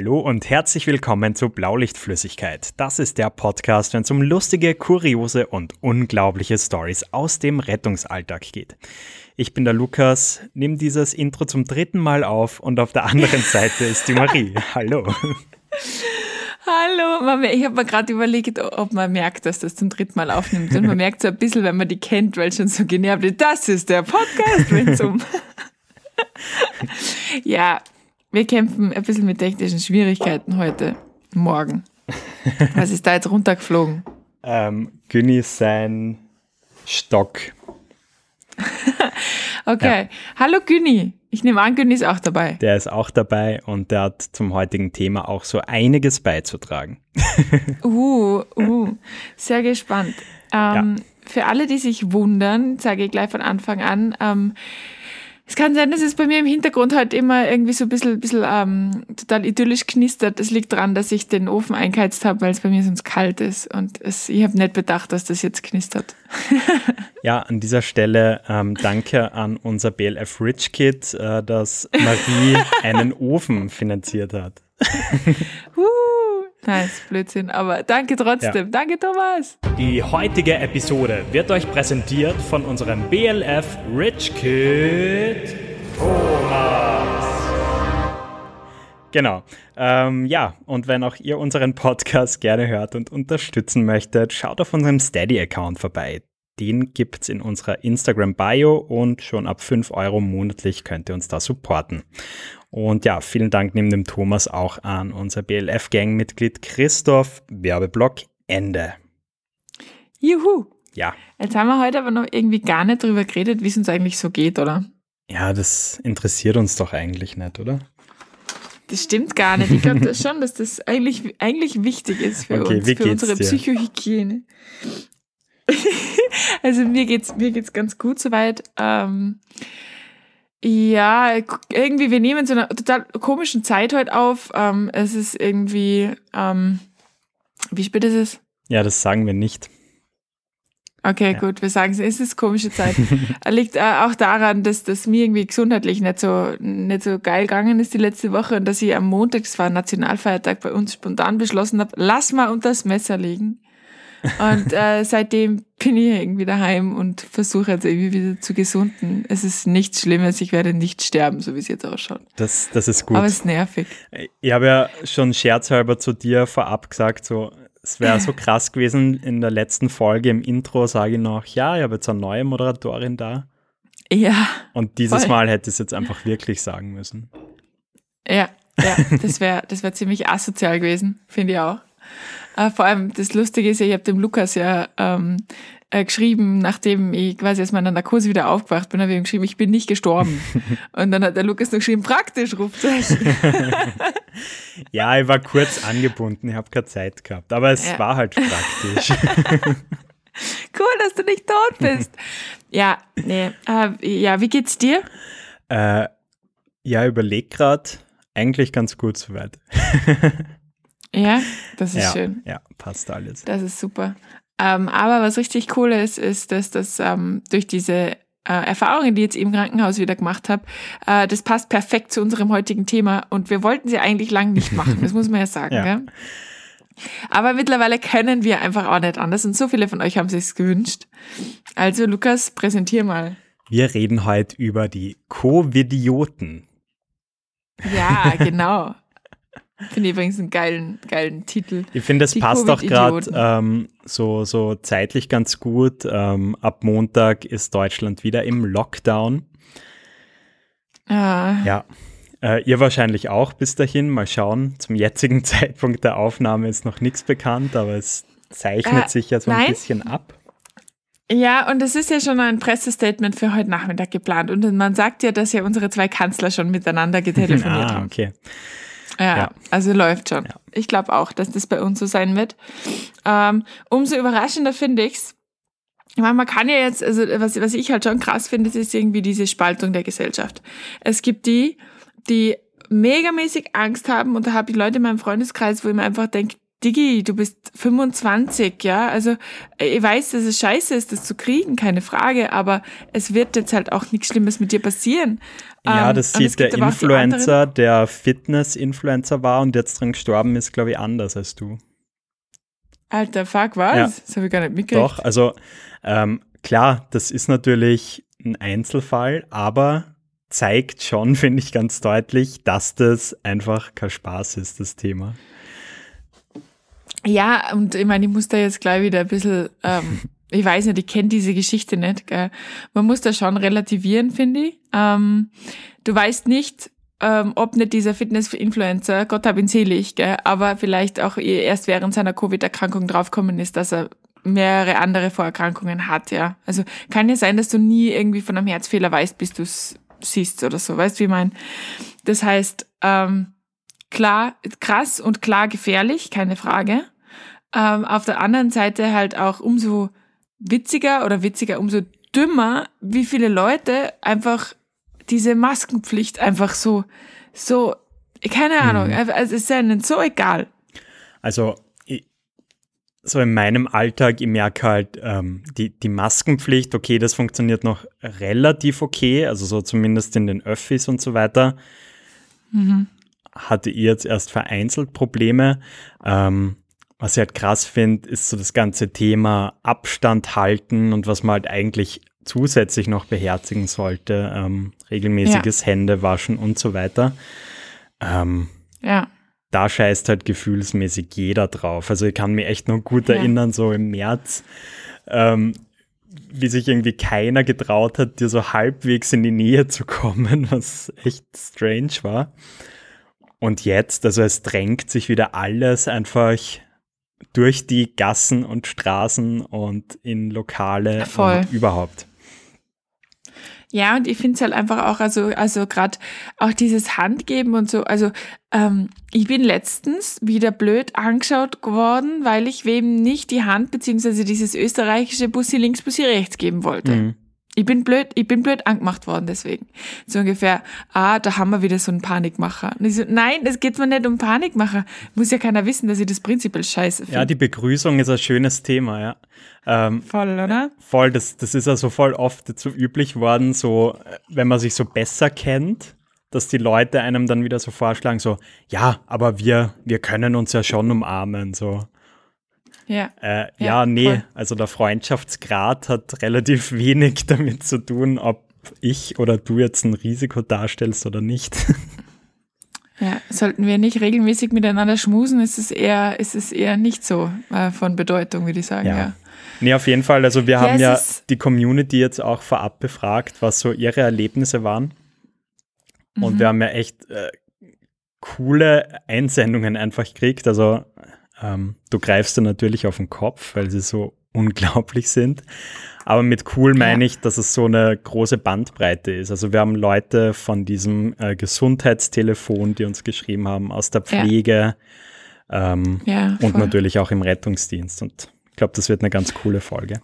Hallo und herzlich willkommen zu Blaulichtflüssigkeit. Das ist der Podcast, wenn es um lustige, kuriose und unglaubliche Stories aus dem Rettungsalltag geht. Ich bin der Lukas, nehme dieses Intro zum dritten Mal auf und auf der anderen Seite ist die Marie. Hallo. Hallo, ich habe mir gerade überlegt, ob man merkt, dass das zum dritten Mal aufnimmt. Und man merkt so ein bisschen, wenn man die kennt, weil schon so genervt ist. Das ist der Podcast, wenn es um. ja, wir kämpfen ein bisschen mit technischen Schwierigkeiten heute Morgen. Was ist da jetzt runtergeflogen? Ähm, Günni sein Stock. okay. Ja. Hallo Günni. Ich nehme an, Günni ist auch dabei. Der ist auch dabei und der hat zum heutigen Thema auch so einiges beizutragen. uh, uh, sehr gespannt. Ähm, ja. Für alle, die sich wundern, sage ich gleich von Anfang an, ähm, es kann sein, dass es bei mir im Hintergrund halt immer irgendwie so ein bisschen, bisschen ähm, total idyllisch knistert. Das liegt daran, dass ich den Ofen eingeheizt habe, weil es bei mir sonst kalt ist. Und es, ich habe nicht bedacht, dass das jetzt knistert. ja, an dieser Stelle ähm, danke an unser BLF Rich Kid, äh, dass Marie einen Ofen finanziert hat. uh. Nein, ist Blödsinn, aber danke trotzdem. Ja. Danke, Thomas. Die heutige Episode wird euch präsentiert von unserem BLF Rich Kid Thomas. Genau. Ähm, ja, und wenn auch ihr unseren Podcast gerne hört und unterstützen möchtet, schaut auf unserem Steady-Account vorbei. Den gibt es in unserer Instagram-Bio und schon ab 5 Euro monatlich könnt ihr uns da supporten. Und ja, vielen Dank neben dem Thomas auch an unser BLF-Gang-Mitglied Christoph. Werbeblock Ende. Juhu. Ja. Jetzt haben wir heute aber noch irgendwie gar nicht drüber geredet, wie es uns eigentlich so geht, oder? Ja, das interessiert uns doch eigentlich nicht, oder? Das stimmt gar nicht. Ich glaube das schon, dass das eigentlich, eigentlich wichtig ist für okay, uns, für unsere dir? Psychohygiene. also mir geht's, mir geht's ganz gut soweit. Ähm, ja, irgendwie, wir nehmen so eine total komischen Zeit heute auf. Ähm, es ist irgendwie, ähm, wie spät ist es? Ja, das sagen wir nicht. Okay, ja. gut, wir sagen es, es ist komische Zeit. Liegt äh, auch daran, dass das mir irgendwie gesundheitlich nicht so, nicht so geil gegangen ist die letzte Woche und dass ich am Montag, das war Nationalfeiertag, bei uns spontan beschlossen habe, lass mal unter das Messer legen. Und äh, seitdem bin ich irgendwie daheim und versuche jetzt irgendwie wieder zu gesunden. Es ist nichts Schlimmes, ich werde nicht sterben, so wie es jetzt ausschaut. Das, das ist gut. Aber es ist nervig. Ich habe ja schon scherzhalber zu dir vorab gesagt, so, es wäre so krass gewesen, in der letzten Folge im Intro sage ich noch, ja, ich habe jetzt eine neue Moderatorin da. Ja. Und dieses voll. Mal hätte ich es jetzt einfach wirklich sagen müssen. Ja, ja, das wäre das wär ziemlich asozial gewesen, finde ich auch. Äh, vor allem das Lustige ist ja, ich habe dem Lukas ja ähm, äh, geschrieben, nachdem ich quasi aus meiner Narkose wieder aufgewacht bin, habe ich ihm geschrieben, ich bin nicht gestorben. Und dann hat der Lukas noch geschrieben, praktisch, Rufzeichen. ja, ich war kurz angebunden, ich habe keine Zeit gehabt, aber es ja. war halt praktisch. cool, dass du nicht tot bist. ja, nee, äh, ja, wie geht's dir? Äh, ja, überleg gerade, eigentlich ganz gut soweit. Ja, das ist ja, schön. Ja, passt alles. Das ist super. Ähm, aber was richtig cool ist, ist, dass das ähm, durch diese äh, Erfahrungen, die ich jetzt im Krankenhaus wieder gemacht habe, äh, das passt perfekt zu unserem heutigen Thema und wir wollten sie eigentlich lang nicht machen, das muss man ja sagen. ja. Gell? Aber mittlerweile können wir einfach auch nicht anders und so viele von euch haben sich gewünscht. Also Lukas, präsentier mal. Wir reden heute über die Covidioten. Ja, genau. Finde ich übrigens einen geilen, geilen Titel. Ich finde, es passt auch gerade ähm, so, so zeitlich ganz gut. Ähm, ab Montag ist Deutschland wieder im Lockdown. Ah. Ja. Äh, ihr wahrscheinlich auch bis dahin. Mal schauen. Zum jetzigen Zeitpunkt der Aufnahme ist noch nichts bekannt, aber es zeichnet äh, sich ja so nein. ein bisschen ab. Ja, und es ist ja schon ein Pressestatement für heute Nachmittag geplant. Und man sagt ja, dass ja unsere zwei Kanzler schon miteinander getelefoniert ah, haben. okay. Ja, ja. also läuft schon. Ja. Ich glaube auch, dass das bei uns so sein wird. Ähm, umso überraschender finde ich's. Ich meine, man kann ja jetzt, also was, was ich halt schon krass finde, ist irgendwie diese Spaltung der Gesellschaft. Es gibt die, die megamäßig Angst haben und da habe ich Leute in meinem Freundeskreis, wo ich mir einfach denke, Digi, du bist 25, ja. Also ich weiß, dass es scheiße ist, das zu kriegen, keine Frage, aber es wird jetzt halt auch nichts Schlimmes mit dir passieren. Ja, Ähm, das es sieht der Influencer, der Fitness-Influencer war und jetzt dran gestorben ist, glaube ich, anders als du. Alter, fuck, was? Ja. Das habe ich gar nicht mitgekriegt. Doch, also ähm, klar, das ist natürlich ein Einzelfall, aber zeigt schon, finde ich ganz deutlich, dass das einfach kein Spaß ist, das Thema. Ja, und ich meine, ich muss da jetzt gleich wieder ein bisschen, ähm, ich weiß nicht, ich kenne diese Geschichte nicht, gell. Man muss da schon relativieren, finde ich. Ähm, du weißt nicht, ähm, ob nicht dieser Fitness-Influencer, Gott hab ihn selig, gell, aber vielleicht auch erst während seiner Covid-Erkrankung draufgekommen ist, dass er mehrere andere Vorerkrankungen hat, ja. Also kann ja sein, dass du nie irgendwie von einem Herzfehler weißt, bis du es siehst oder so, weißt du, wie ich mein? Das heißt, ähm, klar, krass und klar gefährlich, keine Frage. Ähm, auf der anderen Seite halt auch umso witziger oder witziger, umso dümmer, wie viele Leute einfach diese Maskenpflicht einfach so, so, keine Ahnung, also es ist ihnen so egal. Also so in meinem Alltag, ich merke halt, ähm, die, die Maskenpflicht, okay, das funktioniert noch relativ okay, also so zumindest in den Öffis und so weiter. Hatte ich jetzt erst vereinzelt Probleme. Ähm, was ich halt krass finde, ist so das ganze Thema Abstand halten und was man halt eigentlich zusätzlich noch beherzigen sollte. Ähm, regelmäßiges Händewaschen und so weiter. Ähm, Ja. da scheißt halt gefühlsmäßig jeder drauf. Also ich kann mich echt noch gut Ja. erinnern, so im März, ähm, wie sich irgendwie keiner getraut hat, dir so halbwegs in die Nähe zu kommen, was echt strange war. Und jetzt, also es drängt sich wieder alles einfach durch die Gassen und Straßen und in Lokale Voll. und überhaupt. Ja, und ich finde es halt einfach auch, also, also gerade auch dieses Handgeben und so, also ähm, ich bin letztens wieder blöd angeschaut geworden, weil ich wem nicht die Hand beziehungsweise dieses österreichische Bussi links, Bussi rechts geben wollte. Mhm. Ich bin blöd, ich bin blöd angemacht worden deswegen. So ungefähr, ah, da haben wir wieder so einen Panikmacher. Und ich so, nein, es geht mir nicht um Panikmacher. Muss ja keiner wissen, dass ich das prinzipiell scheiße finde. Ja, die Begrüßung ist ein schönes Thema, ja. Ähm, Voll, oder? Voll, das, das ist also voll oft so üblich worden, so, wenn man sich so besser kennt, dass die Leute einem dann wieder so vorschlagen, so, ja, aber wir, wir können uns ja schon umarmen, so. Ja. Äh, ja, Ja, nee, voll. also der Freundschaftsgrad hat relativ wenig damit zu tun, ob ich oder du jetzt ein Risiko darstellst oder nicht. Ja, sollten wir nicht regelmäßig miteinander schmusen, ist es eher, ist es eher nicht so äh, von Bedeutung, würde ich sagen, ja. Ja. Nee, auf jeden Fall. Also wir Ja, haben ja die Community jetzt auch vorab befragt, was so ihre Erlebnisse waren. Und Mhm. wir haben ja echt äh, coole Einsendungen einfach gekriegt. Also ähm, du greifst da natürlich auf den Kopf, weil sie so unglaublich sind. Aber mit cool meine ich, dass es so eine große Bandbreite ist. Also wir haben Leute von diesem äh, Gesundheitstelefon, die uns geschrieben haben, aus der Ja. Pflege ähm, Ja, und natürlich auch im Rettungsdienst. Und ich glaube, das wird eine ganz coole Folge.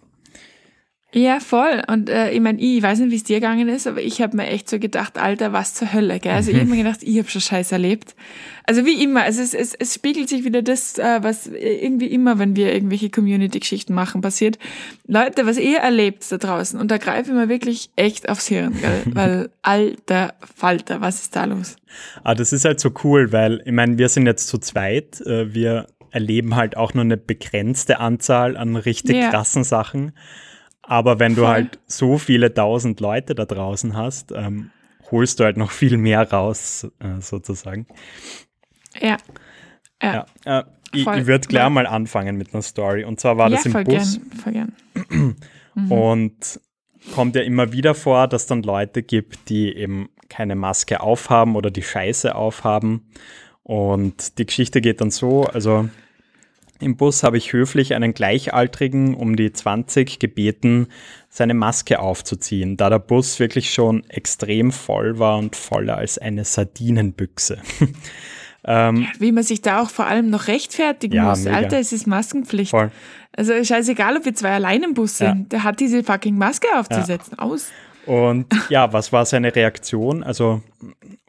Ja, voll. Und äh, ich meine, ich weiß nicht, wie es dir gegangen ist, aber ich habe mir echt so gedacht, Alter, was zur Hölle, gell? Also ich habe mir gedacht, ich habe schon Scheiß erlebt. Also wie immer, also es, es, es spiegelt sich wieder das, äh, was irgendwie immer, wenn wir irgendwelche Community-Geschichten machen, passiert. Leute, was ihr erlebt da draußen, und da greife ich mir wirklich echt aufs Hirn, gell? Weil, alter Falter, was ist da los? Aber das ist halt so cool, weil ich meine, wir sind jetzt zu zweit. äh, Wir erleben halt auch nur eine begrenzte Anzahl an richtig Ja. krassen Sachen. Aber wenn du halt so viele tausend Leute da draußen hast, ähm, holst du halt noch viel mehr raus, äh, sozusagen. Ja. Ja. Ja, äh, ich, ich würde gleich Ja. mal anfangen mit einer Story. Und zwar war das im voll Bus. gern, voll gern. Und kommt ja immer wieder vor, dass dann Leute gibt, die eben keine Maske aufhaben oder die Scheiße aufhaben. Und die Geschichte geht dann so, also im Bus habe ich höflich einen Gleichaltrigen um die 20 gebeten, seine Maske aufzuziehen, da der Bus wirklich schon extrem voll war und voller als eine Sardinenbüchse. ähm, Wie man sich da auch vor allem noch rechtfertigen Ja, muss. mega. Alter, es ist Maskenpflicht. voll. Also scheißegal, ob wir zwei allein im Bus Ja. sind. Der hat diese fucking Maske aufzusetzen. Aus. Und ja, was war seine Reaktion? Also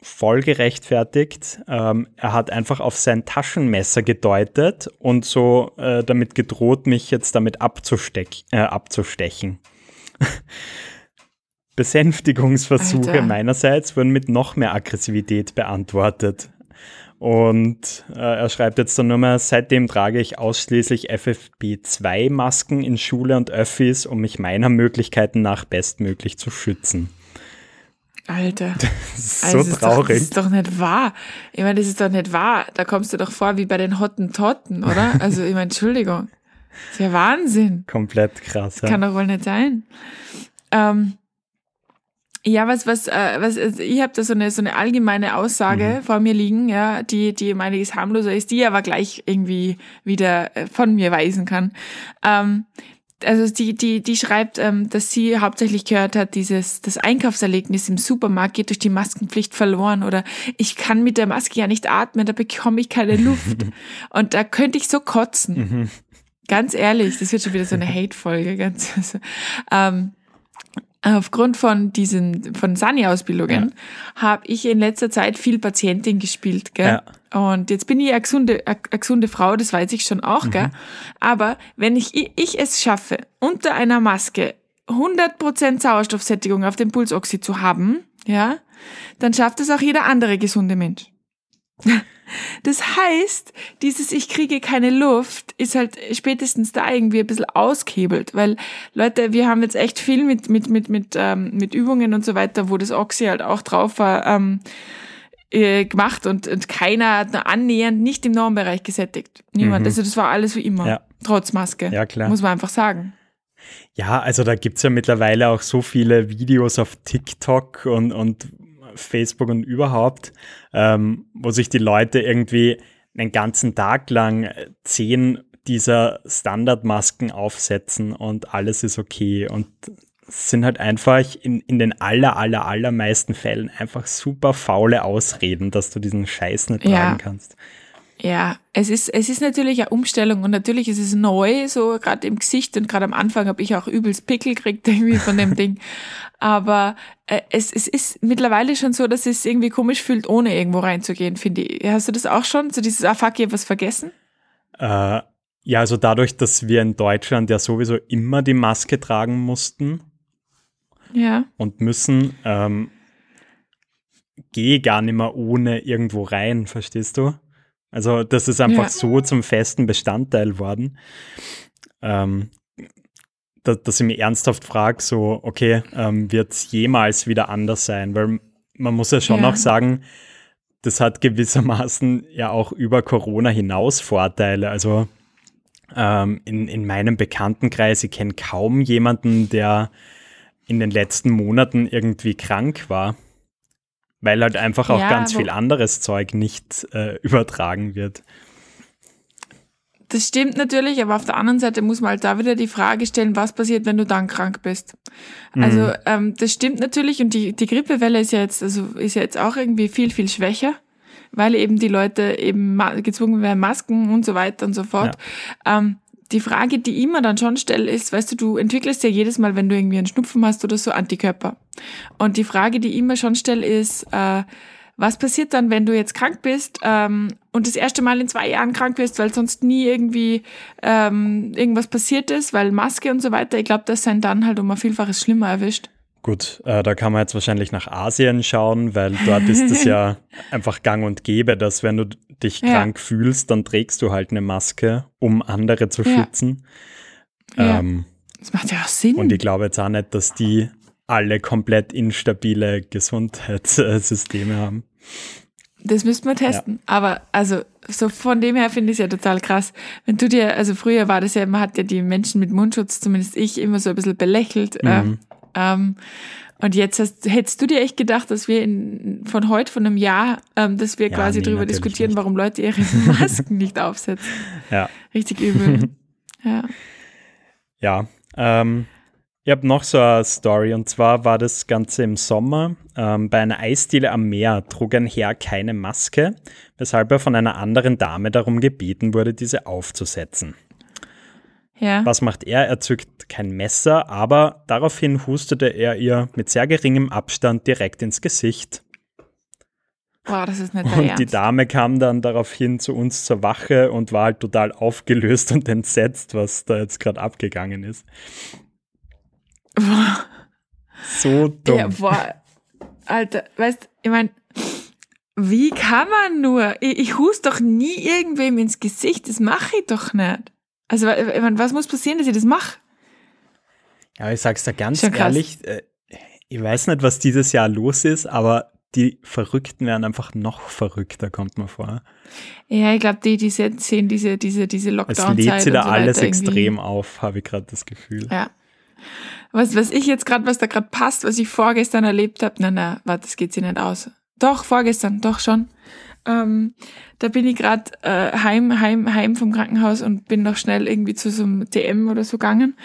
voll gerechtfertigt. Ähm, er hat einfach auf sein Taschenmesser gedeutet und so äh, damit gedroht, mich jetzt damit abzusteck äh, abzustechen. Besänftigungsversuche Alter. meinerseits wurden mit noch mehr Aggressivität beantwortet. Und äh, er schreibt jetzt dann nur mal, seitdem trage ich ausschließlich FFP2-Masken in Schule und Öffis, um mich meiner Möglichkeiten nach bestmöglich zu schützen. Alter. Das ist so also traurig. Doch, das ist doch nicht wahr. Ich meine, das ist doch nicht wahr. Da kommst du doch vor wie bei den Hottentotten, oder? Also, ich meine, Entschuldigung. Das ist ja Wahnsinn. Komplett krass. Ja. Kann doch wohl nicht sein. Ähm, ja, was, was, äh, was, also ich habe da so eine, so eine allgemeine Aussage mhm. vor mir liegen, ja, die, die um einiges harmloser ist, die aber gleich irgendwie wieder äh, von mir weisen kann. Ähm, also die, die, die schreibt, ähm, dass sie hauptsächlich gehört hat, dieses, das Einkaufserlebnis im Supermarkt geht durch die Maskenpflicht verloren oder ich kann mit der Maske ja nicht atmen, da bekomme ich keine Luft. Und da könnte ich so kotzen. Mhm. Ganz ehrlich, das wird schon wieder so eine Hate-Folge. Ganz, also, ähm, aufgrund von diesen von Sani-Ausbildungen ja. habe ich in letzter Zeit viel Patientin gespielt, gell? Ja. Und jetzt bin ich eine gesunde, eine gesunde Frau, das weiß ich schon auch, mhm. gell? Aber wenn ich, ich es schaffe, unter einer Maske 100% Sauerstoffsättigung auf dem Pulsoxid zu haben, ja, dann schafft es auch jeder andere gesunde Mensch. Das heißt, dieses Ich kriege keine Luft ist halt spätestens da irgendwie ein bisschen ausgehebelt, weil Leute, wir haben jetzt echt viel mit, mit, mit, mit, ähm, mit Übungen und so weiter, wo das Oxy halt auch drauf war, ähm, äh, gemacht und, und keiner annähernd nicht im Normbereich gesättigt. Niemand. Mhm. Also das war alles wie immer. Ja. Trotz Maske. Ja, klar. Muss man einfach sagen. Ja, also da gibt es ja mittlerweile auch so viele Videos auf TikTok und, und Facebook und überhaupt, ähm, wo sich die Leute irgendwie einen ganzen Tag lang zehn dieser Standardmasken aufsetzen und alles ist okay und sind halt einfach in, in den aller, aller, allermeisten Fällen einfach super faule Ausreden, dass du diesen Scheiß nicht ja. tragen kannst. Ja, es ist, es ist natürlich eine Umstellung und natürlich ist es neu, so gerade im Gesicht und gerade am Anfang habe ich auch übelst Pickel gekriegt irgendwie von dem Ding. Aber äh, es, es ist mittlerweile schon so, dass es irgendwie komisch fühlt, ohne irgendwo reinzugehen, finde ich. Hast du das auch schon? So dieses, ah fuck, ich was vergessen? Äh, ja, also dadurch, dass wir in Deutschland ja sowieso immer die Maske tragen mussten ja. und müssen, ähm, gehe gar nicht mehr ohne irgendwo rein, verstehst du? Also das ist einfach ja. so zum festen Bestandteil worden, ähm, da, dass ich mich ernsthaft frage, so, okay, ähm, wird es jemals wieder anders sein? Weil man muss ja schon ja. auch sagen, das hat gewissermaßen ja auch über Corona hinaus Vorteile. Also ähm, in, in meinem Bekanntenkreis, ich kenne kaum jemanden, der in den letzten Monaten irgendwie krank war. Weil halt einfach auch ja, ganz viel anderes Zeug nicht äh, übertragen wird. Das stimmt natürlich, aber auf der anderen Seite muss man halt da wieder die Frage stellen, was passiert, wenn du dann krank bist. Mhm. Also ähm, das stimmt natürlich und die, die Grippewelle ist ja jetzt, also ist ja jetzt auch irgendwie viel, viel schwächer, weil eben die Leute eben gezwungen werden, Masken und so weiter und so fort. Ja. Ähm, die Frage, die ich immer dann schon stelle, ist, weißt du, du entwickelst ja jedes Mal, wenn du irgendwie einen Schnupfen hast oder so, Antikörper. Und die Frage, die ich immer schon stelle, ist, äh, was passiert dann, wenn du jetzt krank bist ähm, und das erste Mal in zwei Jahren krank bist, weil sonst nie irgendwie ähm, irgendwas passiert ist, weil Maske und so weiter. Ich glaube, das sind dann halt um ein Vielfaches schlimmer erwischt. Gut, äh, da kann man jetzt wahrscheinlich nach Asien schauen, weil dort ist es ja einfach gang und gäbe, dass wenn du dich ja. krank fühlst, dann trägst du halt eine Maske, um andere zu schützen. Ja. Ähm, das macht ja auch Sinn. Und ich glaube jetzt auch nicht, dass die alle komplett instabile Gesundheitssysteme haben. Das müssten wir testen. Ja. Aber also so von dem her finde ich es ja total krass. Wenn du dir, also früher war das ja, man hat ja die Menschen mit Mundschutz, zumindest ich, immer so ein bisschen belächelt. Mhm. Ähm, ähm, und jetzt hast, hättest du dir echt gedacht, dass wir in, von heute, von einem Jahr, ähm, dass wir ja, quasi nee, darüber diskutieren, nicht. warum Leute ihre Masken nicht aufsetzen. Ja. Richtig übel. ja. Ja. Ähm, ich habe noch so eine Story und zwar war das Ganze im Sommer. Ähm, bei einer Eisdiele am Meer trug ein Herr keine Maske, weshalb er von einer anderen Dame darum gebeten wurde, diese aufzusetzen. Ja. Was macht er? Er zückt kein Messer, aber daraufhin hustete er ihr mit sehr geringem Abstand direkt ins Gesicht. Boah, das ist nicht Und Ernst. die Dame kam dann daraufhin zu uns zur Wache und war halt total aufgelöst und entsetzt, was da jetzt gerade abgegangen ist. Boah. So dumm. Ja, boah. Alter, weißt ich meine, wie kann man nur? Ich, ich hust doch nie irgendwem ins Gesicht. Das mache ich doch nicht. Also, was muss passieren, dass ich das mache? Ja, ich sag's dir ganz ehrlich, äh, ich weiß nicht, was dieses Jahr los ist, aber die Verrückten werden einfach noch verrückter, kommt mir vor. Ja, ich glaube, die, die sehen diese, diese, diese Es Lockdown-Zeit lädt sie da so alles weiter irgendwie. extrem auf, habe ich gerade das Gefühl. Ja. Was, was ich jetzt gerade, was da gerade passt, was ich vorgestern erlebt habe, na, na, warte, das geht sich nicht aus. Doch, vorgestern, doch schon. Ähm, da bin ich gerade äh, heim, heim, heim vom Krankenhaus und bin noch schnell irgendwie zu so einem DM oder so gegangen.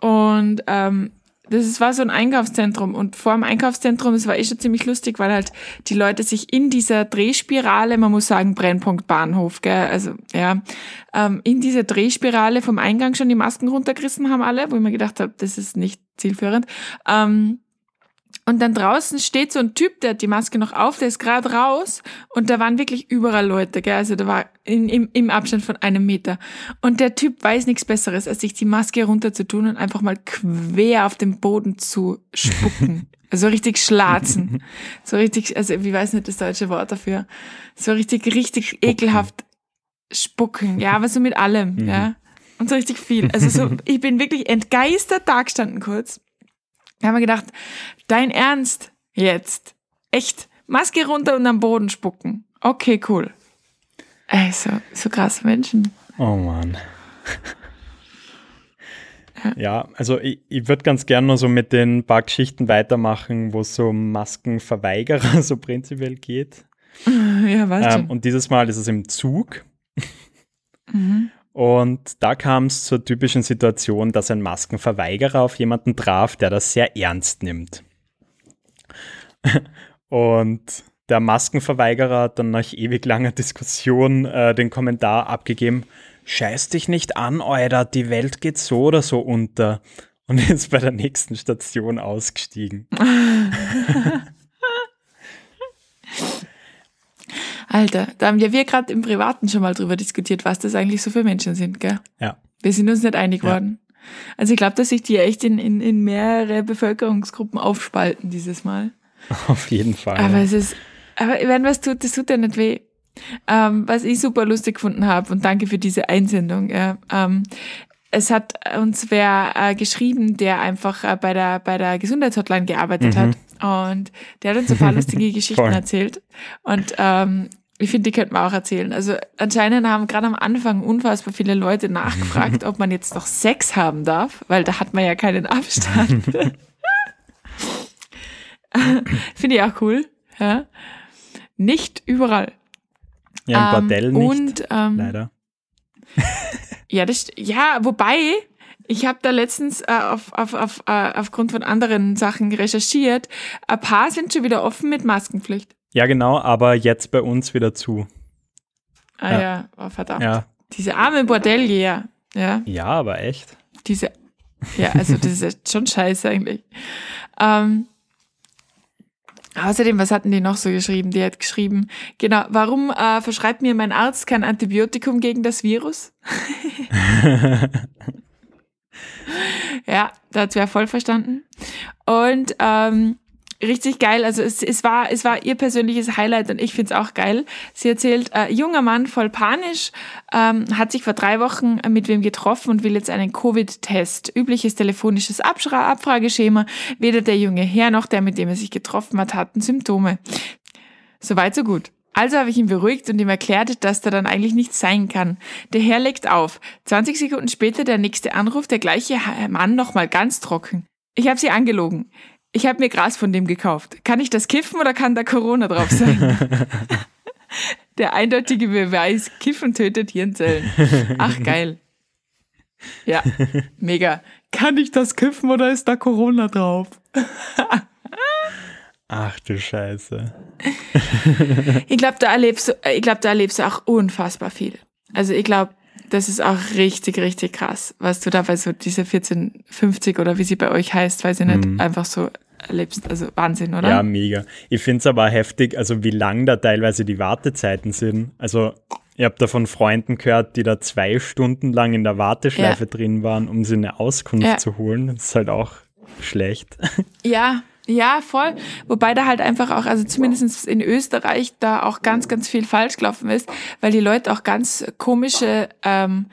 Und ähm, das war so ein Einkaufszentrum und vor dem Einkaufszentrum, es war eh schon ziemlich lustig, weil halt die Leute sich in dieser Drehspirale, man muss sagen Brennpunkt Bahnhof, gell, also ja, ähm, in dieser Drehspirale vom Eingang schon die Masken runtergerissen haben alle, wo ich mir gedacht habe, das ist nicht zielführend. Ähm, und dann draußen steht so ein Typ, der hat die Maske noch auf, der ist gerade raus und da waren wirklich überall Leute, gell? also da war in, im, im Abstand von einem Meter. Und der Typ weiß nichts Besseres, als sich die Maske runterzutun und einfach mal quer auf den Boden zu spucken. Also richtig schlazen. So richtig, also ich weiß nicht das deutsche Wort dafür. So richtig, richtig ekelhaft spucken. Ja, aber so mit allem, Mhm. ja. Und so richtig viel. Also so, ich bin wirklich entgeistert da gestanden kurz. Da haben wir gedacht, dein Ernst jetzt? Echt? Maske runter und am Boden spucken. Okay, cool. Ey, so, so krasse Menschen. Oh Mann. Ja, also ich, ich würde ganz gerne nur so mit den paar Geschichten weitermachen, wo es so um Maskenverweigerer so prinzipiell geht. Ja, weißt Ähm, und dieses Mal ist es im Zug. Mhm. Und da kam es zur typischen Situation, dass ein Maskenverweigerer auf jemanden traf, der das sehr ernst nimmt. Und der Maskenverweigerer hat dann nach ewig langer Diskussion äh, den Kommentar abgegeben, scheiß dich nicht an, Euer, die Welt geht so oder so unter. Und ist bei der nächsten Station ausgestiegen. Alter, da haben ja wir gerade im Privaten schon mal drüber diskutiert, was das eigentlich so für Menschen sind, gell? Ja. Wir sind uns nicht einig Ja. worden. Also ich glaube, dass sich die echt in, in, in mehrere Bevölkerungsgruppen aufspalten dieses Mal. Auf jeden Fall. Aber ja. es ist, aber wenn was tut, das tut ja nicht weh. Ähm, was ich super lustig gefunden habe und danke für diese Einsendung. Ja, ähm, es hat uns wer äh, geschrieben, der einfach äh, bei der bei der Gesundheitshotline gearbeitet Mhm. hat und der hat uns ein paar lustige Geschichten erzählt und ähm, ich finde, die könnten wir auch erzählen. Also anscheinend haben gerade am Anfang unfassbar viele Leute nachgefragt, ob man jetzt noch Sex haben darf, weil da hat man ja keinen Abstand. Finde ich auch cool. Ja. Nicht überall. ja, im Ähm, Bordell nicht, Und, ähm, leider. Ja, das, ja, wobei, ich habe da letztens äh, auf, auf, auf, äh, aufgrund von anderen Sachen recherchiert. Ein paar sind schon wieder offen mit Maskenpflicht. Ja, genau, aber jetzt bei uns wieder zu. Ah Ja. ja, oh, verdammt. Ja, Diese arme Bordellgeher. Ja, ja aber echt. diese. Ja, also das ist schon scheiße eigentlich. Ähm, außerdem, was hatten die noch so geschrieben? Die hat geschrieben, genau, warum äh, verschreibt mir mein Arzt kein Antibiotikum gegen das Virus? Ja, da hat wer voll verstanden. Und ähm, richtig geil, also es, es, war, es war ihr persönliches Highlight und ich find's auch geil. Sie erzählt, äh, junger Mann voll panisch, ähm, hat sich vor drei Wochen mit wem getroffen und will jetzt einen Covid-Test. Übliches telefonisches Abschra Abfrageschema. Weder der junge Herr noch der, mit dem er sich getroffen hat, hatten Symptome. Soweit, so gut. Also habe ich ihn beruhigt und ihm erklärt, dass da dann eigentlich nichts sein kann. Der Herr legt auf. 20 Sekunden später der nächste Anruf, der gleiche Mann nochmal ganz trocken. Ich habe sie angelogen. Ich habe mir Gras von dem gekauft. Kann ich das kiffen oder kann da Corona drauf sein? der eindeutige Beweis, Kiffen tötet Hirnzellen. Ach, geil. Ja, mega. Kann ich das kiffen oder ist da Corona drauf? Ach du Scheiße. Ich glaube, da erlebst du, ich glaube, da erlebst du auch unfassbar viel. Also ich glaube, das ist auch richtig, richtig krass, was du da bei so diese 1450 oder wie sie bei euch heißt, weiß ich nicht, Mhm. einfach so erlebst. Also Wahnsinn, oder? Ja, mega. Ich finde es aber heftig, also wie lang da teilweise die Wartezeiten sind. Also ich habe da von Freunden gehört, die da zwei Stunden lang in der Warteschleife ja. drin waren, um sie eine Auskunft ja. zu holen. Das ist halt auch schlecht. Ja, ja, voll. Wobei da halt einfach auch, also zumindest in Österreich, da auch ganz, ganz viel falsch gelaufen ist, weil die Leute auch ganz komische ähm,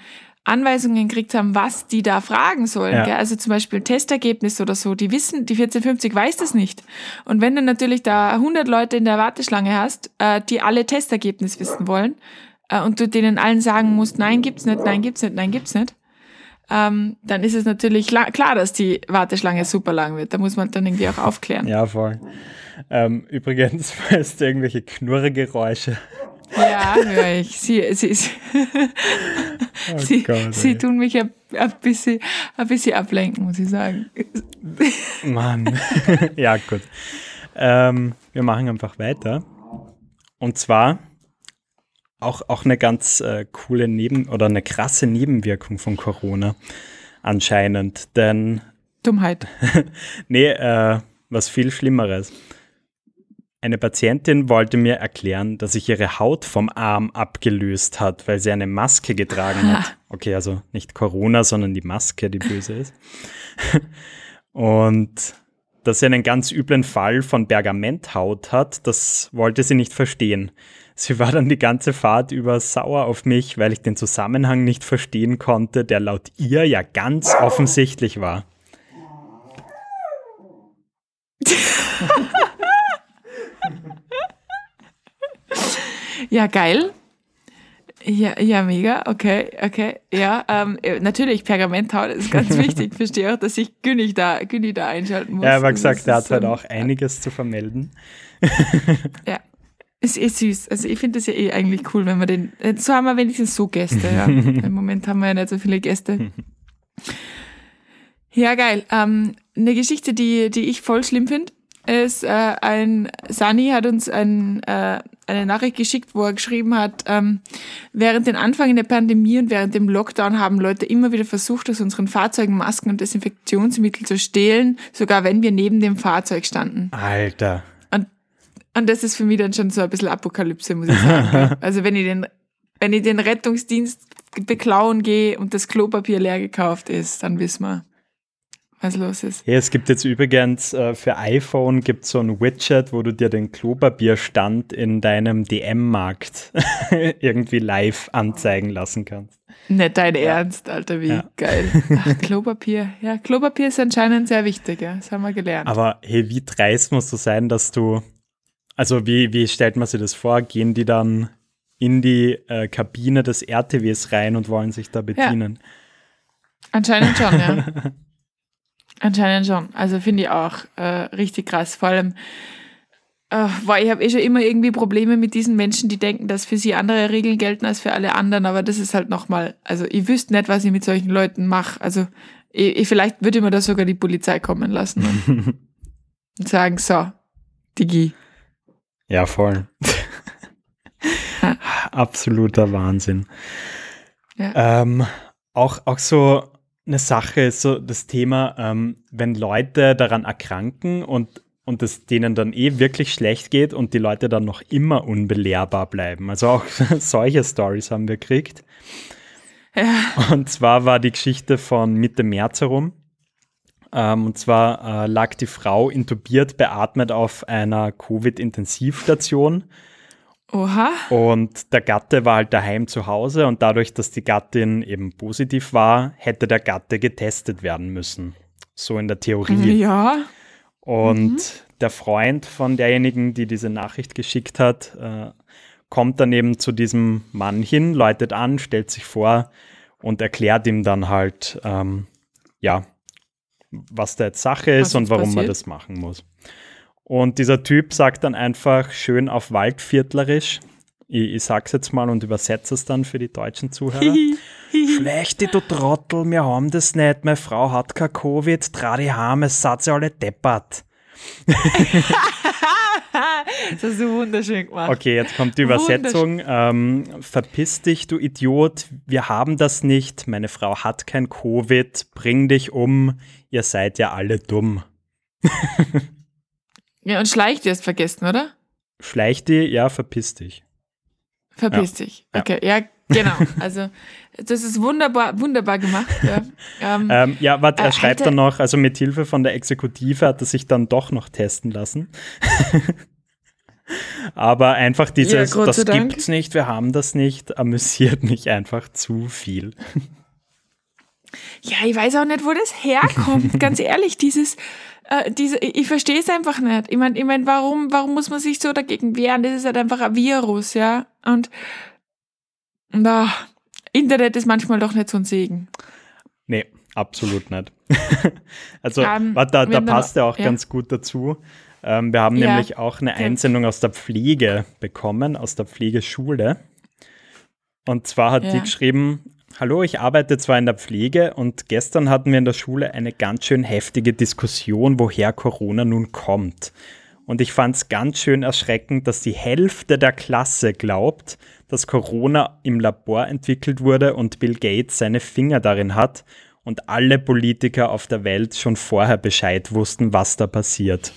Anweisungen gekriegt haben, was die da fragen sollen. Ja. Also zum Beispiel Testergebnis oder so. Die wissen, die 1450 weiß das nicht. Und wenn du natürlich da 100 Leute in der Warteschlange hast, äh, die alle Testergebnis wissen wollen äh, und du denen allen sagen musst, nein, gibt's nicht, nein, gibt's nicht, nein, gibt's nicht, ähm, dann ist es natürlich klar, dass die Warteschlange super lang wird. Da muss man dann irgendwie auch aufklären. Ja, voll. Ähm, übrigens, falls du irgendwelche Knurregeräusche. Ja, höre ich. Sie, sie, sie, oh sie, Gott, sie tun mich ein, ein, bisschen, ein bisschen ablenken, muss ich sagen. Mann. ja, gut. Ähm, wir machen einfach weiter. Und zwar auch, auch eine ganz äh, coole Neben- oder eine krasse Nebenwirkung von Corona anscheinend, denn Dummheit. nee, äh, was viel Schlimmeres. Eine Patientin wollte mir erklären, dass sich ihre Haut vom Arm abgelöst hat, weil sie eine Maske getragen hat. Okay, also nicht Corona, sondern die Maske, die böse ist. Und dass sie einen ganz üblen Fall von Pergamenthaut hat, das wollte sie nicht verstehen. Sie war dann die ganze Fahrt über sauer auf mich, weil ich den Zusammenhang nicht verstehen konnte, der laut ihr ja ganz offensichtlich war. ja, geil. Ja, ja, mega. Okay, okay. Ja, ähm, äh, natürlich, Pergamenthaut ist ganz wichtig. Verstehe auch, dass ich Günni da, Günni da einschalten muss. Ja, aber gesagt, er hat halt auch einiges zu vermelden. ja. Ist eh süß. Also ich finde das ja eh eigentlich cool, wenn wir den. Äh, so haben wir wenigstens so Gäste, ja. Im Moment haben wir ja nicht so viele Gäste. Ja, geil. Ähm, eine Geschichte, die, die ich voll schlimm finde, ist äh, ein Sani hat uns ein, äh, eine Nachricht geschickt, wo er geschrieben hat, ähm, während den Anfang der Pandemie und während dem Lockdown haben Leute immer wieder versucht, aus unseren Fahrzeugen Masken und Desinfektionsmittel zu stehlen, sogar wenn wir neben dem Fahrzeug standen. Alter. Und das ist für mich dann schon so ein bisschen Apokalypse, muss ich sagen. also wenn ich den, wenn ich den Rettungsdienst beklauen gehe und das Klopapier leer gekauft ist, dann wissen wir, was los ist. Ja, es gibt jetzt übrigens äh, für iPhone gibt so ein Widget, wo du dir den Klopapierstand in deinem DM-Markt irgendwie live anzeigen lassen kannst. Nicht dein ja. Ernst, Alter, wie ja. geil. Ach, Klopapier. Ja, Klopapier ist anscheinend sehr wichtig, ja. das haben wir gelernt. Aber hey, wie dreist musst du sein, dass du also wie, wie stellt man sich das vor? Gehen die dann in die äh, Kabine des RTWs rein und wollen sich da bedienen? Ja. Anscheinend schon, ja. Anscheinend schon. Also finde ich auch äh, richtig krass. Vor allem, äh, weil ich habe eh schon immer irgendwie Probleme mit diesen Menschen, die denken, dass für sie andere Regeln gelten als für alle anderen. Aber das ist halt nochmal, also ich wüsste nicht, was ich mit solchen Leuten mache. Also ich, ich, vielleicht würde mir da sogar die Polizei kommen lassen und, und sagen, so, Digi, ja, voll. Absoluter Wahnsinn. Ja. Ähm, auch, auch so eine Sache ist so das Thema, ähm, wenn Leute daran erkranken und, und es denen dann eh wirklich schlecht geht und die Leute dann noch immer unbelehrbar bleiben. Also auch solche Stories haben wir gekriegt. Ja. Und zwar war die Geschichte von Mitte März herum. Ähm, und zwar äh, lag die Frau intubiert, beatmet auf einer Covid-Intensivstation. Oha. Und der Gatte war halt daheim zu Hause und dadurch, dass die Gattin eben positiv war, hätte der Gatte getestet werden müssen. So in der Theorie. Ja. Und mhm. der Freund von derjenigen, die diese Nachricht geschickt hat, äh, kommt dann eben zu diesem Mann hin, läutet an, stellt sich vor und erklärt ihm dann halt, ähm, ja, was da jetzt Sache ist und warum passiert? man das machen muss. Und dieser Typ sagt dann einfach schön auf Waldviertlerisch, ich, ich sag's jetzt mal und übersetze es dann für die deutschen Zuhörer. Schlechte, du Trottel, wir haben das nicht, meine Frau hat kein Covid, die heim, es seid ihr alle deppert. das hast du wunderschön gemacht. Okay, jetzt kommt die Übersetzung. Ähm, verpiss dich, du Idiot. Wir haben das nicht. Meine Frau hat kein Covid. Bring dich um. Ihr seid ja alle dumm. Ja, und schleicht hast vergessen, oder? Schleich die, ja, verpiss dich. Verpiss Ja. dich. Okay, ja, genau. Also, das ist wunderbar, wunderbar gemacht. Ja, ähm, Ähm, ja, warte, er Äh, schreibt dann noch, also mit Hilfe von der Exekutive hat er sich dann doch noch testen lassen. Aber einfach dieses, sei das Dank. gibt's nicht, wir haben das nicht, amüsiert mich einfach zu viel. Ja, ich weiß auch nicht, wo das herkommt. Ganz ehrlich, dieses, äh, diese, ich verstehe es einfach nicht. Ich meine, ich mein, warum, warum muss man sich so dagegen wehren? Das ist halt einfach ein Virus, ja. Und na, Internet ist manchmal doch nicht so ein Segen. Nee, absolut nicht. also, Ähm, warte, da, da passt er auch ja. ganz gut dazu. Ähm, wir haben Ja. nämlich auch eine. Einsendung aus der Pflege bekommen, aus der Pflegeschule. Und zwar hat die Ja. geschrieben, Hallo, ich arbeite zwar in der Pflege und gestern hatten wir in der Schule eine ganz schön heftige Diskussion, woher Corona nun kommt. Und ich fand es ganz schön erschreckend, dass die Hälfte der Klasse glaubt, dass Corona im Labor entwickelt wurde und Bill Gates seine Finger darin hat und alle Politiker auf der Welt schon vorher Bescheid wussten, was da passiert.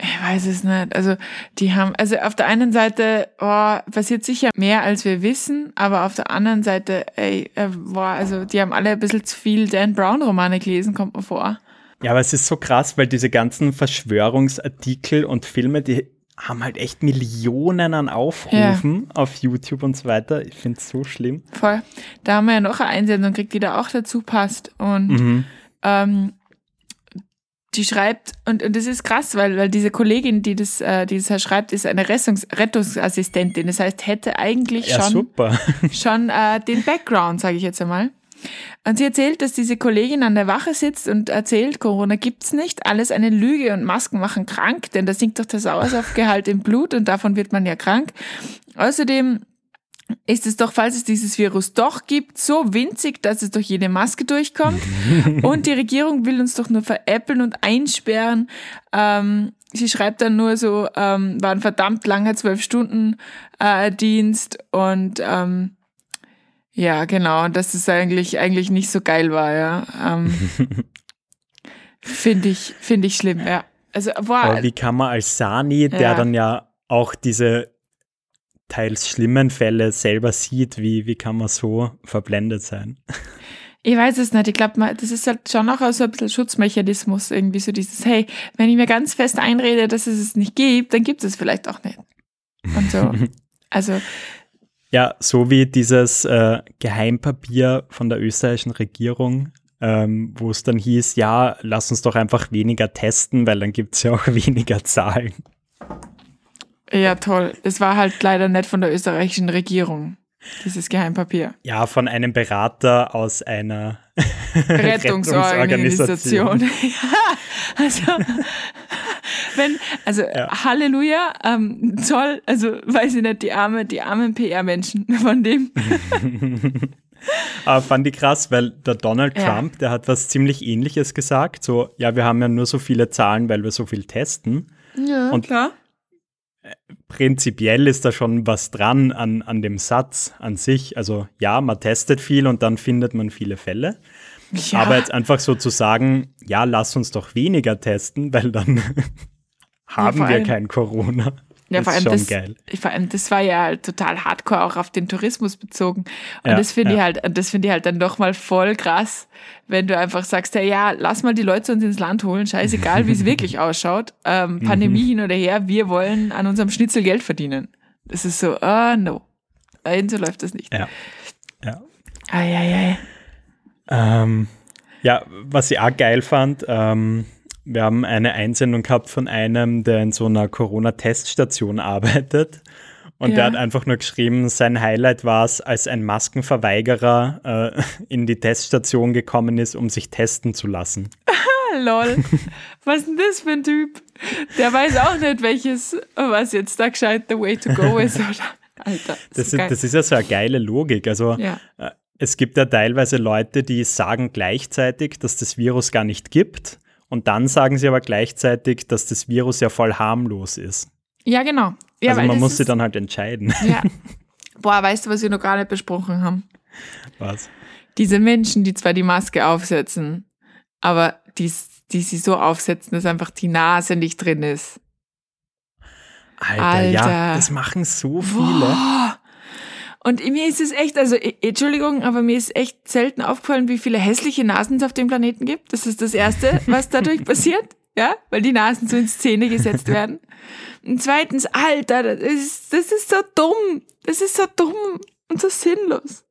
Ich weiß es nicht. Also, die haben, also auf der einen Seite, oh, passiert sicher mehr, als wir wissen, aber auf der anderen Seite, ey, boah, also die haben alle ein bisschen zu viel Dan Brown-Romane gelesen, kommt mir vor. Ja, aber es ist so krass, weil diese ganzen Verschwörungsartikel und Filme, die haben halt echt Millionen an Aufrufen auf YouTube und so weiter. Ich finde es so schlimm. Voll. Da haben wir ja noch eine Einsendung gekriegt, die da auch dazu passt. Und Mhm. ähm, die schreibt, und, und das ist krass, weil, weil diese Kollegin, die das, äh, die das schreibt, ist eine Rettungs Rettungsassistentin. Das heißt, hätte eigentlich Ja, schon schon äh, den Background, sage ich jetzt einmal. Und sie erzählt, dass diese Kollegin an der Wache sitzt und erzählt, Corona gibt's nicht, alles eine Lüge und Masken machen krank, denn da sinkt doch der Sauerstoffgehalt im Blut und davon wird man ja krank. Außerdem ist es doch, falls es dieses Virus doch gibt, so winzig, dass es durch jede Maske durchkommt. und die Regierung will uns doch nur veräppeln und einsperren. Ähm, sie schreibt dann nur so, ähm, war ein verdammt langer zwölf Stunden äh, Dienst und ähm, ja, genau, und dass es eigentlich, eigentlich nicht so geil war, ja. Ähm, finde ich, finde ich schlimm, ja. Also, boah, Aber wie kann man als Sani, der Ja. dann ja auch diese teils schlimmen Fälle selber sieht, wie, wie kann man so verblendet sein? Ich weiß es nicht. Ich glaube, das ist halt schon auch so ein bisschen Schutzmechanismus, irgendwie so dieses, hey, wenn ich mir ganz fest einrede, dass es es nicht gibt, dann gibt es vielleicht auch nicht. Und so. Also, Ja, so wie dieses äh, Geheimpapier von der österreichischen Regierung, ähm, wo es dann hieß, ja, lass uns doch einfach weniger testen, weil dann gibt es ja auch weniger Zahlen. Ja, toll. Das war halt leider nicht von der österreichischen Regierung, dieses Geheimpapier. Ja, von einem Berater aus einer Rettungsorganisation. ja, also, wenn, also Ja. Halleluja, ähm, toll, also weiß ich nicht, die arme, die armen PR-Menschen von dem. Aber fand ich krass, weil der Donald Ja. Trump, der hat was ziemlich ähnliches gesagt. So, ja, wir haben ja nur so viele Zahlen, weil wir so viel testen. Ja, Und- klar. Prinzipiell ist da schon was dran an, an dem Satz an sich. Also ja, man testet viel und dann findet man viele Fälle. Ja. Aber jetzt einfach so zu sagen, ja, lass uns doch weniger testen, weil dann haben vor wir kein Corona. Ja, vor allem, das, geil. vor allem das war ja halt total hardcore auch auf den Tourismus bezogen. Und Ja, das finde ich ja. halt, und das finde ich halt dann doch mal voll krass, wenn du einfach sagst, hey, ja, lass mal die Leute uns ins Land holen, scheißegal, wie es wirklich ausschaut. Ähm, Pandemie hin oder her, wir wollen an unserem Schnitzel Geld verdienen. Das ist so, ah, no. Nein, so läuft das nicht. Ja. ja. Eieiei. Ähm, ja, was ich auch geil fand, ähm, wir haben eine Einsendung gehabt von einem, der in so einer Corona-Teststation arbeitet. Und Ja. der hat einfach nur geschrieben, sein Highlight war es, als ein Maskenverweigerer äh, in die Teststation gekommen ist, um sich testen zu lassen. Lol. Was ist denn das für ein Typ? Der weiß auch nicht, welches, was jetzt da gescheit the way to go ist, oder? Alter. Das, so ist, das ist ja so eine geile Logik. Also ja. äh, es gibt ja teilweise Leute, die sagen gleichzeitig, dass das Virus gar nicht gibt. Und dann sagen sie aber gleichzeitig, dass das Virus ja voll harmlos ist. ja, genau. Ja, also man muss sich dann halt entscheiden. Ja. Boah, weißt du, was wir noch gar nicht besprochen haben? Was? Diese Menschen, die zwar die Maske aufsetzen, aber die, die sie so aufsetzen, dass einfach die Nase nicht drin ist. Alter, Alter. ja, das machen so viele. Boah. Und mir ist es echt, also Entschuldigung, aber mir ist echt selten aufgefallen, wie viele hässliche Nasen es auf dem Planeten gibt. Das ist das Erste, was dadurch passiert. Ja, weil die Nasen so in Szene gesetzt werden. Und zweitens, Alter, das ist, das ist so dumm. Das ist so dumm und so sinnlos.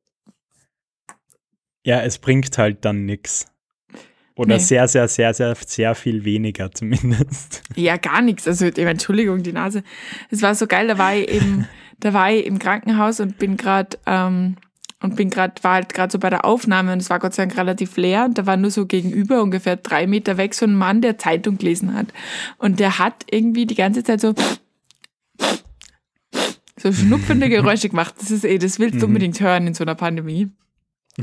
Ja, es bringt halt dann nichts. Oder nee. sehr, sehr, sehr, sehr, sehr viel weniger zumindest. Ja, gar nichts. Also, Entschuldigung, die Nase. Es war so geil, da war ich eben, da war ich im Krankenhaus und bin gerade ähm, und bin gerade, war halt gerade so bei der Aufnahme und es war Gott sei Dank relativ leer und da war nur so gegenüber ungefähr drei Meter weg so ein Mann, der Zeitung gelesen hat. Und der hat irgendwie die ganze Zeit so so schnupfende Geräusche gemacht. Das ist eh, das willst du mhm. unbedingt hören in so einer Pandemie.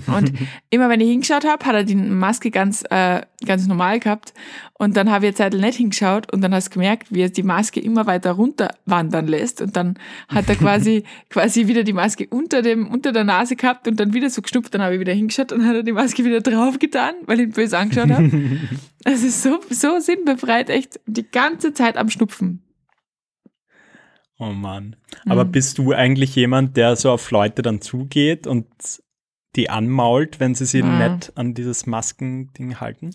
Und immer wenn ich hingeschaut habe, hat er die Maske ganz, äh, ganz normal gehabt. Und dann habe ich jetzt nicht hingeschaut und dann hast du gemerkt, wie er die Maske immer weiter runter wandern lässt. Und dann hat er quasi, quasi wieder die Maske unter dem, unter der Nase gehabt und dann wieder so geschnupft. Dann habe ich wieder hingeschaut und hat er die Maske wieder drauf getan, weil ich ihn böse angeschaut habe. Es ist so, so sinnbefreit, echt die ganze Zeit am Schnupfen. Oh Mann. Aber mhm. bist du eigentlich jemand, der so auf Leute dann zugeht und die anmault, wenn sie sich ah. nicht an dieses Maskending halten?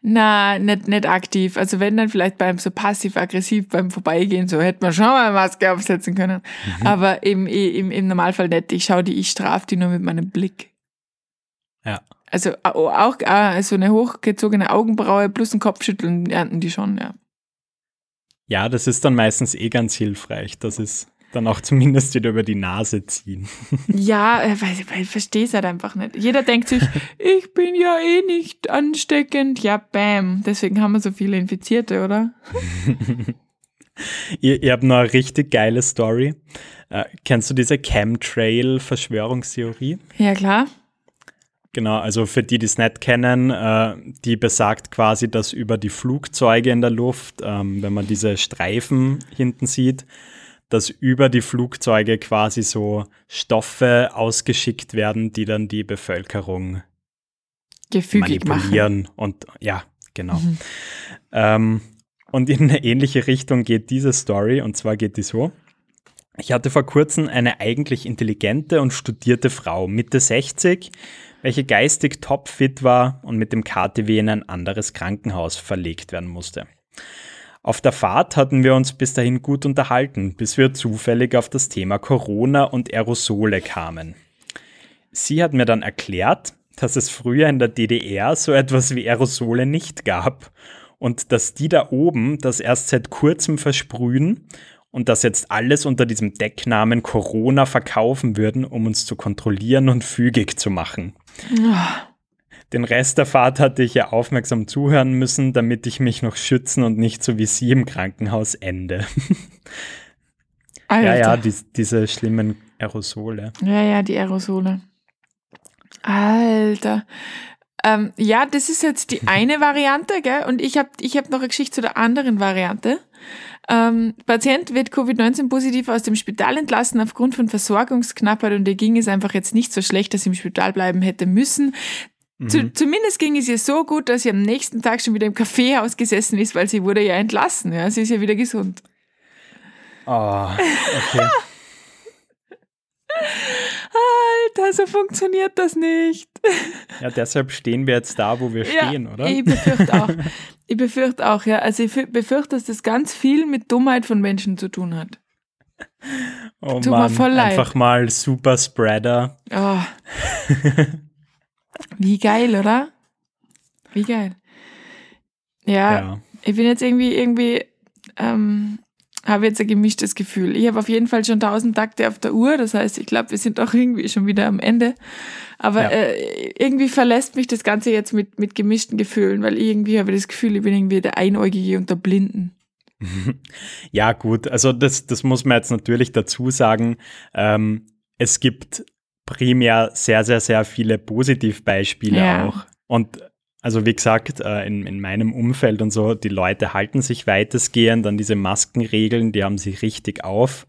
Na, nicht, nicht aktiv. Also wenn dann vielleicht beim so passiv-aggressiv beim Vorbeigehen, so hätte man schon mal eine Maske aufsetzen können. Mhm. Aber im, im, im Normalfall nicht. Ich schaue die, ich strafe die nur mit meinem Blick. Ja. Also auch also eine hochgezogene Augenbraue plus ein Kopfschütteln ernten die schon, ja. Ja, das ist dann meistens eh ganz hilfreich. Das ist dann auch zumindest wieder über die Nase ziehen. Ja, äh, weil, weil ich verstehe es halt einfach nicht. Jeder denkt sich, ich bin ja eh nicht ansteckend. Ja, bam. Deswegen haben wir so viele Infizierte, oder? ihr, ihr habt noch eine richtig geile Story. Äh, kennst du diese Chemtrail-Verschwörungstheorie? Ja, klar. Genau, also für die, die es nicht kennen, äh, die besagt quasi, dass über die Flugzeuge in der Luft, ähm, wenn man diese Streifen hinten sieht, dass über die Flugzeuge quasi so Stoffe ausgeschickt werden, die dann die Bevölkerung Gefügig manipulieren. Machen. Und ja, genau. Mhm. Ähm, und in eine ähnliche Richtung geht diese Story, und zwar geht die so. Ich hatte vor kurzem eine eigentlich intelligente und studierte Frau, Mitte 60, welche geistig topfit war und mit dem KTW in ein anderes Krankenhaus verlegt werden musste. Auf der Fahrt hatten wir uns bis dahin gut unterhalten, bis wir zufällig auf das Thema Corona und Aerosole kamen. Sie hat mir dann erklärt, dass es früher in der DDR so etwas wie Aerosole nicht gab und dass die da oben das erst seit kurzem versprühen und das jetzt alles unter diesem Decknamen Corona verkaufen würden, um uns zu kontrollieren und fügig zu machen. Oh. Den Rest der Fahrt hatte ich ja aufmerksam zuhören müssen, damit ich mich noch schützen und nicht so wie sie im Krankenhaus ende. ja, ja, die, diese schlimmen Aerosole. Ja, ja, die Aerosole. Alter. Ähm, ja, das ist jetzt die eine Variante, gell? Und ich habe ich hab noch eine Geschichte zu der anderen Variante. Ähm, Patient wird Covid-19 positiv aus dem Spital entlassen aufgrund von Versorgungsknappheit und ihr ging es einfach jetzt nicht so schlecht, dass sie im Spital bleiben hätte müssen. Zu, mhm. zumindest ging es ihr so gut, dass sie am nächsten Tag schon wieder im Kaffeehaus gesessen ist, weil sie wurde ja entlassen. Ja, sie ist ja wieder gesund. Oh, okay. Alter, so funktioniert das nicht. Ja, deshalb stehen wir jetzt da, wo wir ja, stehen, oder? Ich befürchte auch. Ich befürchte auch, ja. Also ich befürchte, dass das ganz viel mit Dummheit von Menschen zu tun hat. Oh Tut Mann, mir voll leid. einfach mal Super Spreader. Oh. Wie geil, oder? Wie geil. Ja, ja. ich bin jetzt irgendwie, irgendwie, ähm, habe jetzt ein gemischtes Gefühl. Ich habe auf jeden Fall schon 1000 Takte auf der Uhr, das heißt, ich glaube, wir sind auch irgendwie schon wieder am Ende. Aber ja. äh, irgendwie verlässt mich das Ganze jetzt mit, mit gemischten Gefühlen, weil irgendwie habe ich das Gefühl, ich bin irgendwie der Einäugige unter Blinden. Ja, gut, also das, das muss man jetzt natürlich dazu sagen. Ähm, es gibt primär sehr, sehr, sehr viele Positivbeispiele ja. auch. Und also wie gesagt, äh, in, in meinem Umfeld und so, die Leute halten sich weitestgehend an diese Maskenregeln, die haben sich richtig auf.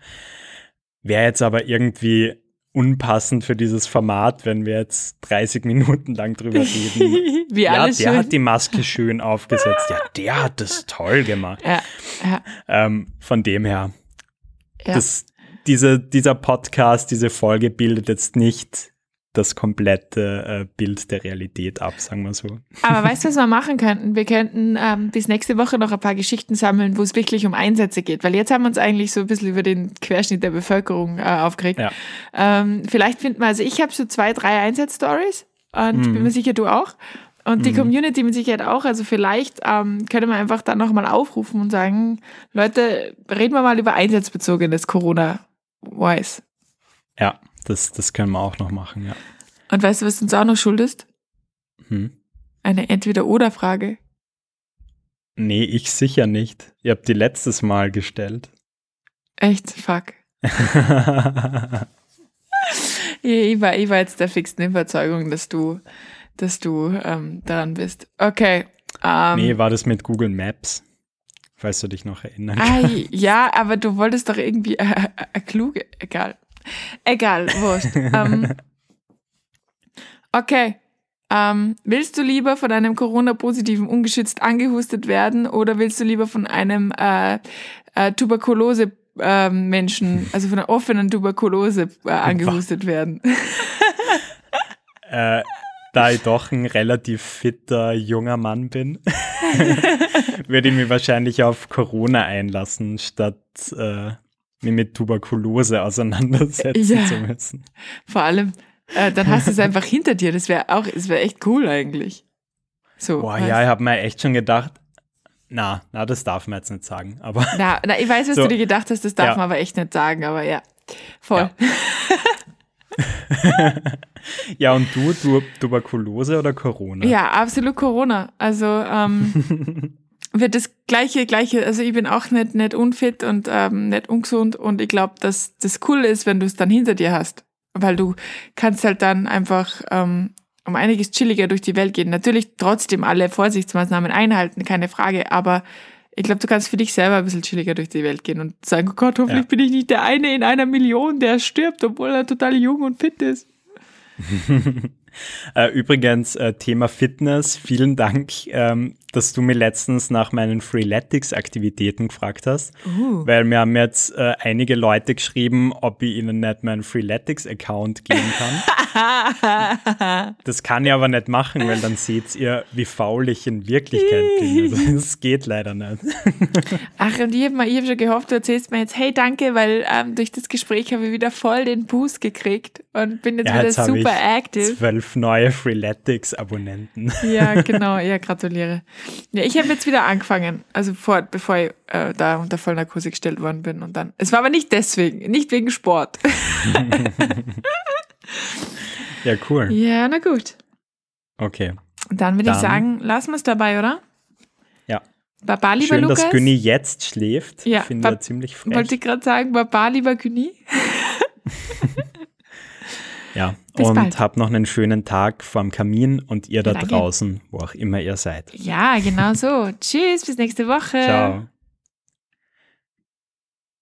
Wer jetzt aber irgendwie unpassend für dieses Format, wenn wir jetzt 30 Minuten lang drüber reden. Wie ja, der schön. hat die Maske schön aufgesetzt. Ja, der hat das toll gemacht. ja, ja, Ähm, von dem her, ja. das, diese, dieser Podcast, diese Folge bildet jetzt nicht das komplette äh, Bild der Realität ab, sagen wir so. Aber weißt du, was wir machen könnten? Wir könnten ähm, bis nächste Woche noch ein paar Geschichten sammeln, wo es wirklich um Einsätze geht. Weil jetzt haben wir uns eigentlich so ein bisschen über den Querschnitt der Bevölkerung äh, aufgeregt. Ja. Ähm, vielleicht finden wir, also ich habe so zwei, drei Einsatzstories und Mhm. bin mir sicher, du auch. Und die Community mit Sicherheit auch. Also vielleicht ähm, können wir einfach dann nochmal aufrufen und sagen, Leute, reden wir mal über einsatzbezogenes Corona-Wise. Ja, das, das können wir auch noch machen, ja. Und weißt du, was du uns auch noch schuldest? Hm. Eine Entweder-Oder-Frage. Nee, ich sicher nicht. Ihr habt die letztes Mal gestellt. Echt, fuck. Ich, ich, war, ich war jetzt der fixen Überzeugung, dass du, dass du ähm, daran bist. Okay. Ähm, nee, war das mit Google Maps? Falls du dich noch erinnern kannst. ja, aber du wolltest doch irgendwie äh, äh, äh, kluge. Egal. Egal, wurscht. ähm, okay. Ähm, willst du lieber von einem Corona-Positiven ungeschützt angehustet werden oder willst du lieber von einem äh, äh, Tuberkulose ähm, also von einer offenen Tuberkulose äh, angehustet werden? Da ich doch ein relativ fitter junger Mann bin, würde ich mich wahrscheinlich auf Corona einlassen, statt äh, mich mit Tuberkulose auseinandersetzen Ja. zu müssen. Vor allem, äh, dann hast du es einfach hinter dir. Das wäre auch, es wäre echt cool eigentlich. So. Boah, weißt- ja, ich habe mir echt schon gedacht, na, na, das darf man jetzt nicht sagen. Aber Na, na, ich weiß, was So. du dir gedacht hast, das darf Ja. man aber echt nicht sagen, aber ja. Voll. ja, und du, du Tuberkulose oder Corona? Ja, absolut Corona. Also ähm, wird das gleiche, gleiche, also ich bin auch nicht, nicht unfit und ähm, nicht ungesund und ich glaube, dass das cool ist, wenn du es dann hinter dir hast. Weil du kannst halt dann einfach ähm, um einiges chilliger durch die Welt gehen. Natürlich trotzdem alle Vorsichtsmaßnahmen einhalten, keine Frage, aber ich glaube, du kannst für dich selber ein bisschen chilliger durch die Welt gehen und sagen, oh Gott, hoffentlich Ja. bin ich nicht der eine in einer Million, der stirbt, obwohl er total jung und fit ist. Äh, übrigens, äh, Thema Fitness, vielen Dank, ähm, dass du mir letztens nach meinen Freeletics-Aktivitäten gefragt hast, Uh. weil mir haben jetzt äh, einige Leute geschrieben, ob ich ihnen nicht meinen Freeletics-Account geben kann. das kann ich aber nicht machen, weil dann seht ihr, wie faul ich in Wirklichkeit bin. Also, das geht leider nicht. Ach, und ich habe hab schon gehofft, du erzählst mir jetzt, hey, danke, weil ähm, durch das Gespräch habe ich wieder voll den Boost gekriegt und bin jetzt Ja, wieder jetzt super active. zwölf neue Freeletics-Abonnenten. Ja, genau, ja, gratuliere. Ja, ich habe jetzt wieder angefangen, also vor, bevor ich äh, da unter Vollnarkose gestellt worden bin und dann. Es war aber nicht deswegen, nicht wegen Sport. Ja, cool. ja, na gut. Okay. Dann würde ich sagen, lassen wir es dabei, oder? Ja. Baba, lieber Schön, Lukas. dass Günni jetzt schläft. Ja, ich finde er ziemlich frech. Wollte ich gerade sagen, Baba, lieber Güni. Ja, Bis und bald. habt noch einen schönen Tag vorm Kamin und ihr da danke. draußen, wo auch immer ihr seid. Ja, genau so. Tschüss, bis nächste Woche. Ciao.